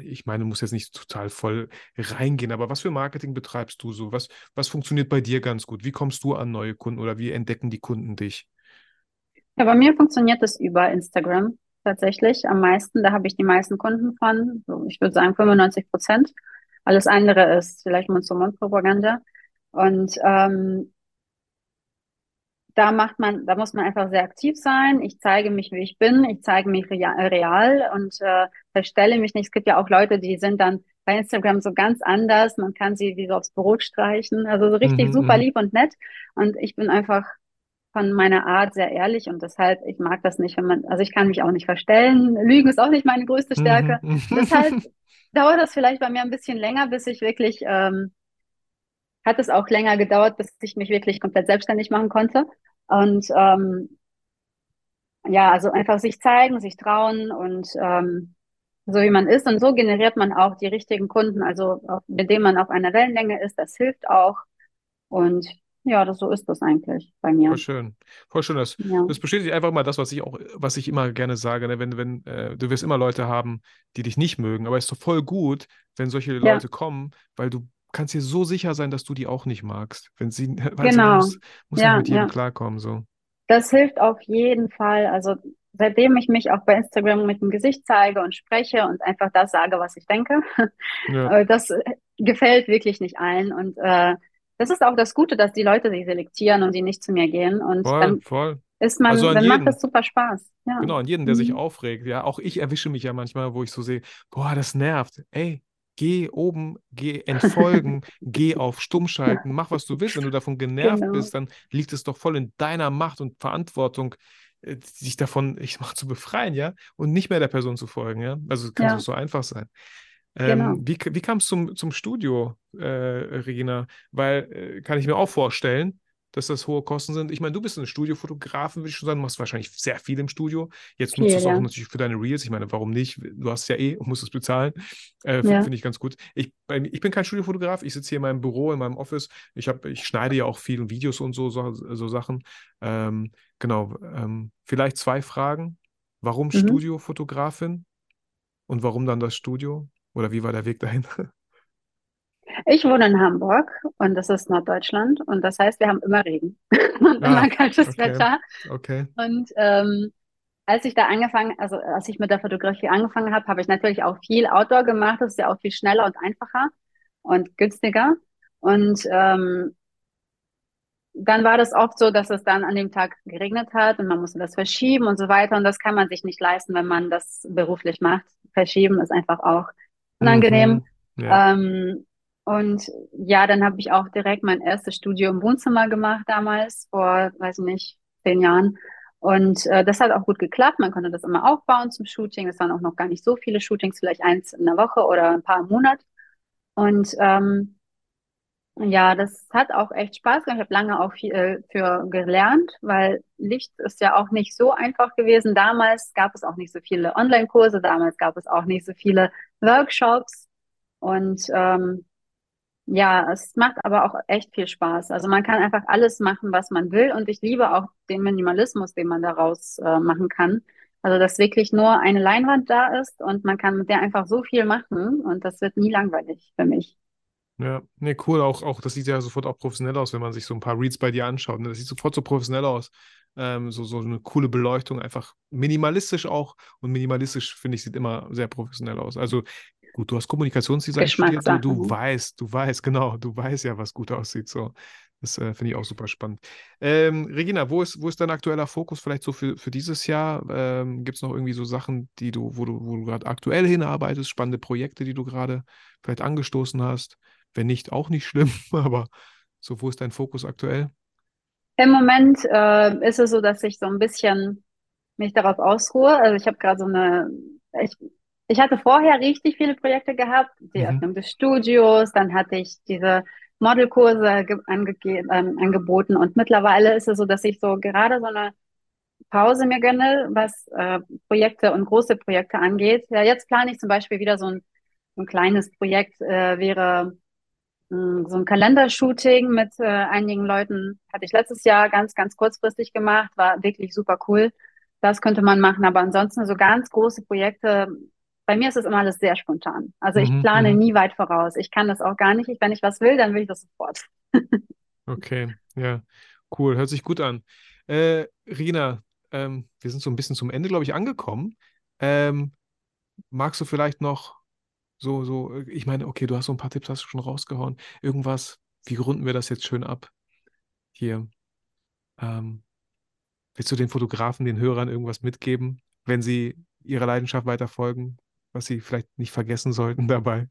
ich meine, du musst jetzt nicht total voll reingehen, aber was für Marketing betreibst du so? Was, was funktioniert bei dir ganz gut? Wie kommst du an neue Kunden oder wie entdecken die Kunden dich? Ja, bei mir funktioniert das über Instagram tatsächlich am meisten. Da habe ich die meisten Kunden von. Ich würde sagen 95 Prozent. Alles andere ist vielleicht Mund-zu-Mund-Propaganda. Und ähm, da macht man, da muss man einfach sehr aktiv sein. Ich zeige mich, wie ich bin. Ich zeige mich real und äh, verstelle mich nicht. Es gibt ja auch Leute, die sind dann bei Instagram so ganz anders. Man kann sie wie so aufs Brot streichen. Also so richtig mhm, super mhm. lieb und nett. Und ich bin einfach von meiner Art sehr ehrlich und deshalb, ich mag das nicht, wenn man, also ich kann mich auch nicht verstellen. Lügen ist auch nicht meine größte Stärke. Mhm. deshalb dauert das vielleicht bei mir ein bisschen länger, bis ich wirklich, ähm, hat es auch länger gedauert, bis ich mich wirklich komplett selbstständig machen konnte. Und ähm, ja, also einfach sich zeigen, sich trauen und ähm, so wie man ist. Und so generiert man auch die richtigen Kunden, also auf, mit denen man auf einer Wellenlänge ist. Das hilft auch. Und ja, das, so ist das eigentlich bei mir. Voll schön. Voll schön. Das, ja. das bestätigt einfach mal das, was ich auch, was ich immer gerne sage. Ne? Wenn, wenn, äh, du wirst immer Leute haben, die dich nicht mögen, aber es ist doch voll gut, wenn solche ja. Leute kommen, weil du kannst dir so sicher sein, dass du die auch nicht magst. Wenn sie, weil genau. sie muss, muss ja, mit jedem klarkommen. So. Das hilft auf jeden Fall. Also seitdem ich mich auch bei Instagram mit dem Gesicht zeige und spreche und einfach das sage, was ich denke, äh, das gefällt wirklich nicht allen. Und äh, das ist auch das Gute, dass die Leute sich selektieren und die nicht zu mir gehen. Und voll, dann voll. ist man, also dann jeden, macht das super Spaß. Ja. Genau, an jeden, der mhm. sich aufregt. Ja, auch ich erwische mich ja manchmal, wo ich so sehe, boah, das nervt. Ey, geh oben, geh entfolgen, geh auf Stummschalten, mach was du willst. Wenn du davon genervt genau. bist, dann liegt es doch voll in deiner Macht und Verantwortung, äh, sich davon, ich mach, zu befreien, ja, und nicht mehr der Person zu folgen, ja. Also kann ja. so einfach sein. Genau. Ähm, wie, wie kam es zum, zum Studio, äh, Regina? Weil, äh, kann ich mir auch vorstellen, dass das hohe Kosten sind. Ich meine, du bist ein Studiofotografin, würde ich schon sagen. Du machst wahrscheinlich sehr viel im Studio. Jetzt nutzt du es auch natürlich für deine Reels. Ich meine, warum nicht? Du hast ja eh und musst es bezahlen. Äh, ja. Finde ich ganz gut. Ich, ich bin kein Studiofotograf. Ich sitze hier in meinem Büro, in meinem Office. Ich, hab, ich schneide ja auch viele Videos und so, so, so Sachen. Ähm, genau. Ähm, vielleicht zwei Fragen. Warum mhm. Studiofotografin? Und warum dann das Studio? Oder wie war der Weg dahin? Ich wohne in Hamburg und das ist Norddeutschland und das heißt, wir haben immer Regen und ah, immer kaltes okay. Wetter. Okay. Und ähm, als ich da angefangen, also als ich mit der Fotografie angefangen habe, habe ich natürlich auch viel Outdoor gemacht. Das ist ja auch viel schneller und einfacher und günstiger. Und ähm, dann war das oft so, dass es dann an dem Tag geregnet hat und man musste das verschieben und so weiter. Und das kann man sich nicht leisten, wenn man das beruflich macht. Verschieben ist einfach auch unangenehm. Mhm. Ja. Ähm, und ja, dann habe ich auch direkt mein erstes Studio im Wohnzimmer gemacht damals, vor, weiß ich nicht, zehn Jahren. Und äh, das hat auch gut geklappt. Man konnte das immer aufbauen zum Shooting. Es waren auch noch gar nicht so viele Shootings, vielleicht eins in der Woche oder ein paar im Monat. Und ähm, ja, das hat auch echt Spaß gemacht. Ich habe lange auch viel äh, für gelernt, weil Licht ist ja auch nicht so einfach gewesen. Damals gab es auch nicht so viele Online-Kurse, damals gab es auch nicht so viele Workshops. Und ähm, ja, es macht aber auch echt viel Spaß. Also man kann einfach alles machen, was man will. Und ich liebe auch den Minimalismus, den man daraus äh, machen kann. Also dass wirklich nur eine Leinwand da ist und man kann mit der einfach so viel machen und das wird nie langweilig für mich. Ja, nee, cool. Auch, auch, das sieht ja sofort auch professionell aus, wenn man sich so ein paar Reads bei dir anschaut. Ne? Das sieht sofort so professionell aus. Ähm, so, so eine coole Beleuchtung, einfach minimalistisch auch. Und minimalistisch, finde ich, sieht immer sehr professionell aus. Also Gut, du hast Kommunikationsdesign studiert, du, du weißt, du weißt, genau, du weißt ja, was gut aussieht. So. Das äh, finde ich auch super spannend. Ähm, Regina, wo ist, wo ist dein aktueller Fokus vielleicht so für, für dieses Jahr? Ähm, Gibt es noch irgendwie so Sachen, die du, wo du, wo du gerade aktuell hinarbeitest, spannende Projekte, die du gerade vielleicht angestoßen hast? Wenn nicht, auch nicht schlimm, aber so, wo ist dein Fokus aktuell? Im Moment äh, ist es so, dass ich so ein bisschen mich darauf ausruhe. Also ich habe gerade so eine, ich ich hatte vorher richtig viele Projekte gehabt, die mhm. Öffnung des Studios, dann hatte ich diese Modelkurse ähm, angeboten und mittlerweile ist es so, dass ich so gerade so eine Pause mir gönne, was äh, Projekte und große Projekte angeht. Ja, jetzt plane ich zum Beispiel wieder so ein, ein kleines Projekt, äh, wäre mm, so ein Kalendershooting mit äh, einigen Leuten hatte ich letztes Jahr ganz, ganz kurzfristig gemacht, war wirklich super cool. Das könnte man machen, aber ansonsten so ganz große Projekte. Bei mir ist es immer alles sehr spontan. Also ich Mhm, plane mhm. nie weit voraus. Ich kann das auch gar nicht. Ich, wenn ich was will, dann will ich das sofort. Okay, ja, cool, hört sich gut an. Äh, Rina, ähm, wir sind so ein bisschen zum Ende, glaube ich, angekommen. Ähm, magst du vielleicht noch so, so, äh, ich meine, okay, du hast so ein paar Tipps, hast du schon rausgehauen. Irgendwas, wie runden wir das jetzt schön ab? Hier. Ähm, willst du den Fotografen, den Hörern irgendwas mitgeben, wenn sie ihrer Leidenschaft weiter folgen, was sie vielleicht nicht vergessen sollten dabei?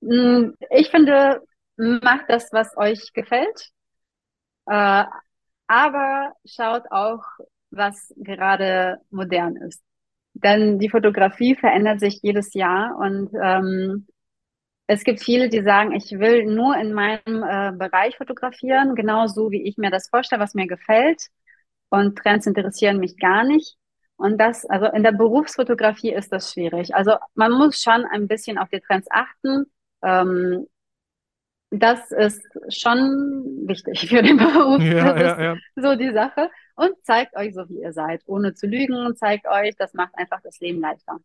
Mm, Ich finde, macht das, was euch gefällt. Äh, aber schaut auch, was gerade modern ist. Denn die Fotografie verändert sich jedes Jahr und ähm, es gibt viele, die sagen, ich will nur in meinem äh, Bereich fotografieren, genau so, wie ich mir das vorstelle, was mir gefällt. Und Trends interessieren mich gar nicht. Und das, also in der Berufsfotografie ist das schwierig. Also man muss schon ein bisschen auf die Trends achten. Ähm, das ist schon wichtig für den Beruf. Ja, Das ja, ist ja. so die Sache. Und zeigt euch so, wie ihr seid, ohne zu lügen. Zeigt euch, das macht einfach das Leben leichter.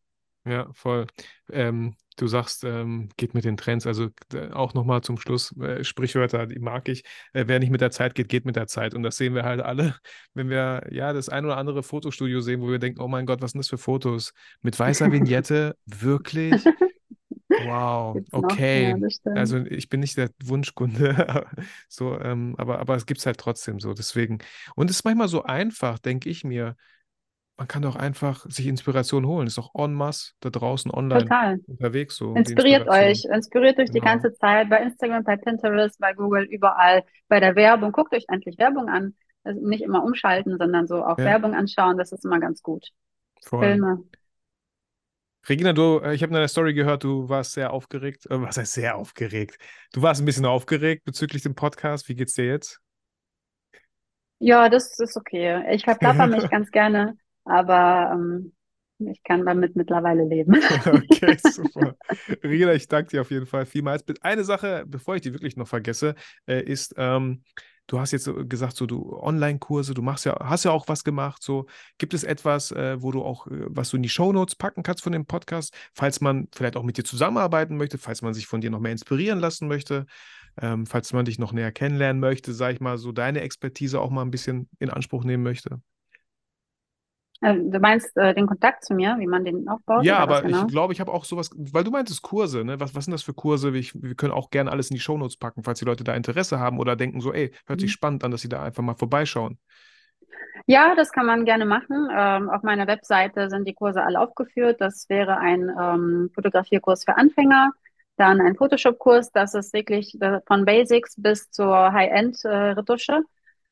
Ja, voll. Ähm, du sagst, ähm, geht mit den Trends. Also äh, auch nochmal zum Schluss, äh, Sprichwörter, die mag ich. Äh, wer nicht mit der Zeit geht, geht mit der Zeit. Und das sehen wir halt alle, wenn wir ja das ein oder andere Fotostudio sehen, wo wir denken, oh mein Gott, was sind das für Fotos? Mit weißer Vignette, wirklich? Wow? Ja, okay. stimmt. Also ich bin nicht der Wunschkunde, so, ähm, aber, aber es gibt es halt trotzdem so. Deswegen. Und es ist manchmal so einfach, denke ich mir. Man kann doch einfach sich Inspiration holen. Ist doch en masse da draußen online Total. unterwegs so, die Inspiriert euch, inspiriert euch die Genau. ganze Zeit bei Instagram, bei Pinterest, bei Google, überall, bei der Werbung. Guckt euch endlich Werbung an. Also nicht immer umschalten, sondern so auch Ja. Werbung anschauen. Das ist immer ganz gut. Voll. Filme. Regina, du, äh, ich habe in deiner Story gehört, du warst sehr aufgeregt. Äh, was heißt sehr aufgeregt? Du warst ein bisschen aufgeregt bezüglich dem Podcast. Wie geht's dir jetzt? Ja, das ist okay. Ich verplapper mich ganz gerne, aber ähm, ich kann damit mittlerweile leben. Okay, super. Regina, ich danke dir auf jeden Fall vielmals. Eine Sache, bevor ich die wirklich noch vergesse, äh, ist, ähm, du hast jetzt gesagt, so du Online-Kurse, du machst ja, hast ja auch was gemacht. So, gibt es etwas, äh, wo du auch, äh, was du in die Shownotes packen kannst von dem Podcast, falls man vielleicht auch mit dir zusammenarbeiten möchte, falls man sich von dir noch mehr inspirieren lassen möchte, ähm, falls man dich noch näher kennenlernen möchte, sag ich mal, so deine Expertise auch mal ein bisschen in Anspruch nehmen möchte. Ähm, Du meinst äh, den Kontakt zu mir, wie man den aufbaut Ja, aber genau? ich glaube, ich habe auch sowas, weil du meintest Kurse, ne? Was, was sind das für Kurse? Ich, wir können auch gerne alles in die Shownotes packen, falls die Leute da Interesse haben oder denken so, ey, hört sich Mhm. spannend an, dass sie da einfach mal vorbeischauen. Ja, das kann man gerne machen. Ähm, auf meiner Webseite sind die Kurse alle aufgeführt. Das wäre ein ähm, Fotografierkurs für Anfänger, dann ein Photoshop-Kurs. Das ist wirklich äh, von Basics bis zur High-End-Retusche.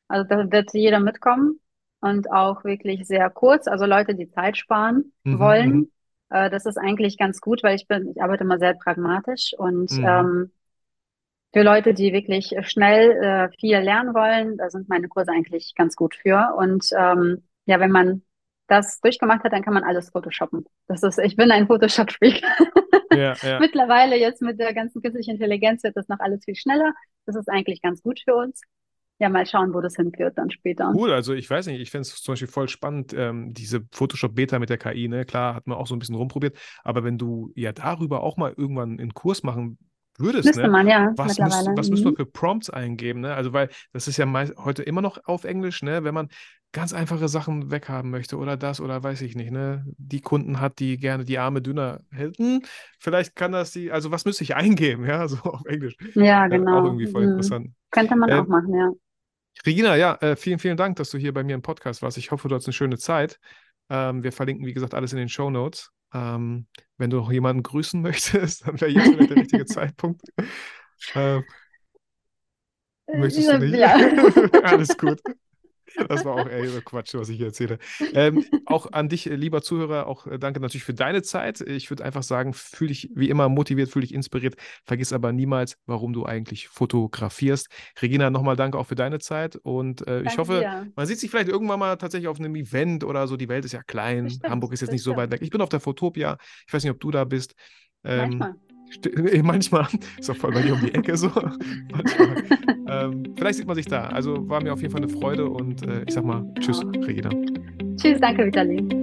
Also da wird jeder mitkommen und auch wirklich sehr kurz. Also Leute, die Zeit sparen Mhm, wollen. Äh, das ist eigentlich ganz gut, weil ich bin, ich arbeite immer sehr pragmatisch und mhm. ähm, für Leute, die wirklich schnell äh, viel lernen wollen, da sind meine Kurse eigentlich ganz gut für. Und ähm, ja, wenn man das durchgemacht hat, dann kann man alles photoshoppen. Das ist, ich bin ein Photoshop-Freak. Ja, ja. Mittlerweile jetzt mit der ganzen künstlichen Intelligenz wird das noch alles viel schneller. Das ist eigentlich ganz gut für uns. Ja, mal schauen, wo das hinführt dann später. Cool, also ich weiß nicht, ich fände es zum Beispiel voll spannend, ähm, diese Photoshop-Beta mit der KI, ne? Klar, hat man auch so ein bisschen rumprobiert, aber wenn du ja darüber auch mal irgendwann einen Kurs machen würdest, Müsste ne? man, ja, Was müsst, was müssen wir Mhm. für Prompts eingeben, ne? Also, weil das ist ja meist, heute immer noch auf Englisch, ne? Wenn man ganz einfache Sachen weghaben möchte oder das oder weiß ich nicht, ne? Die Kunden hat, die gerne die Arme dünner hätten, vielleicht kann das die, also was müsste ich eingeben, ja, so auf Englisch. Ja, Äh, auch genau. irgendwie voll Mhm. interessant. Könnte man Äh, auch machen, ja. Regina, ja, äh, vielen, vielen Dank, dass du hier bei mir im Podcast warst. Ich hoffe, du hattest eine schöne Zeit. Ähm, wir verlinken, wie gesagt, alles in den Show Notes. Ähm, wenn du noch jemanden grüßen möchtest, dann wäre jetzt der richtige Zeitpunkt. Ähm, möchtest du nicht? Ja. Alles gut. Das war auch eher so Quatsch, was ich hier erzähle. Ähm, auch an dich, äh, lieber Zuhörer, auch äh, danke natürlich für deine Zeit. Ich würde einfach sagen, fühl dich wie immer motiviert, fühl dich inspiriert. Vergiss aber niemals, warum du eigentlich fotografierst. Regina, nochmal danke auch für deine Zeit und äh, ich hoffe, dir. man sieht sich vielleicht irgendwann mal tatsächlich auf einem Event oder so. Die Welt ist ja klein. Bestimmt, Hamburg ist jetzt nicht so weit bestimmt. weg. Ich bin auf der Fotopia. Ich weiß nicht, ob du da bist. Ähm, Manchmal. Manchmal ist auch voll bei dir um die Ecke so. Manchmal. ähm, vielleicht sieht man sich da. Also war mir auf jeden Fall eine Freude und äh, ich sag mal Tschüss, Regina. Tschüss, danke, Vitali.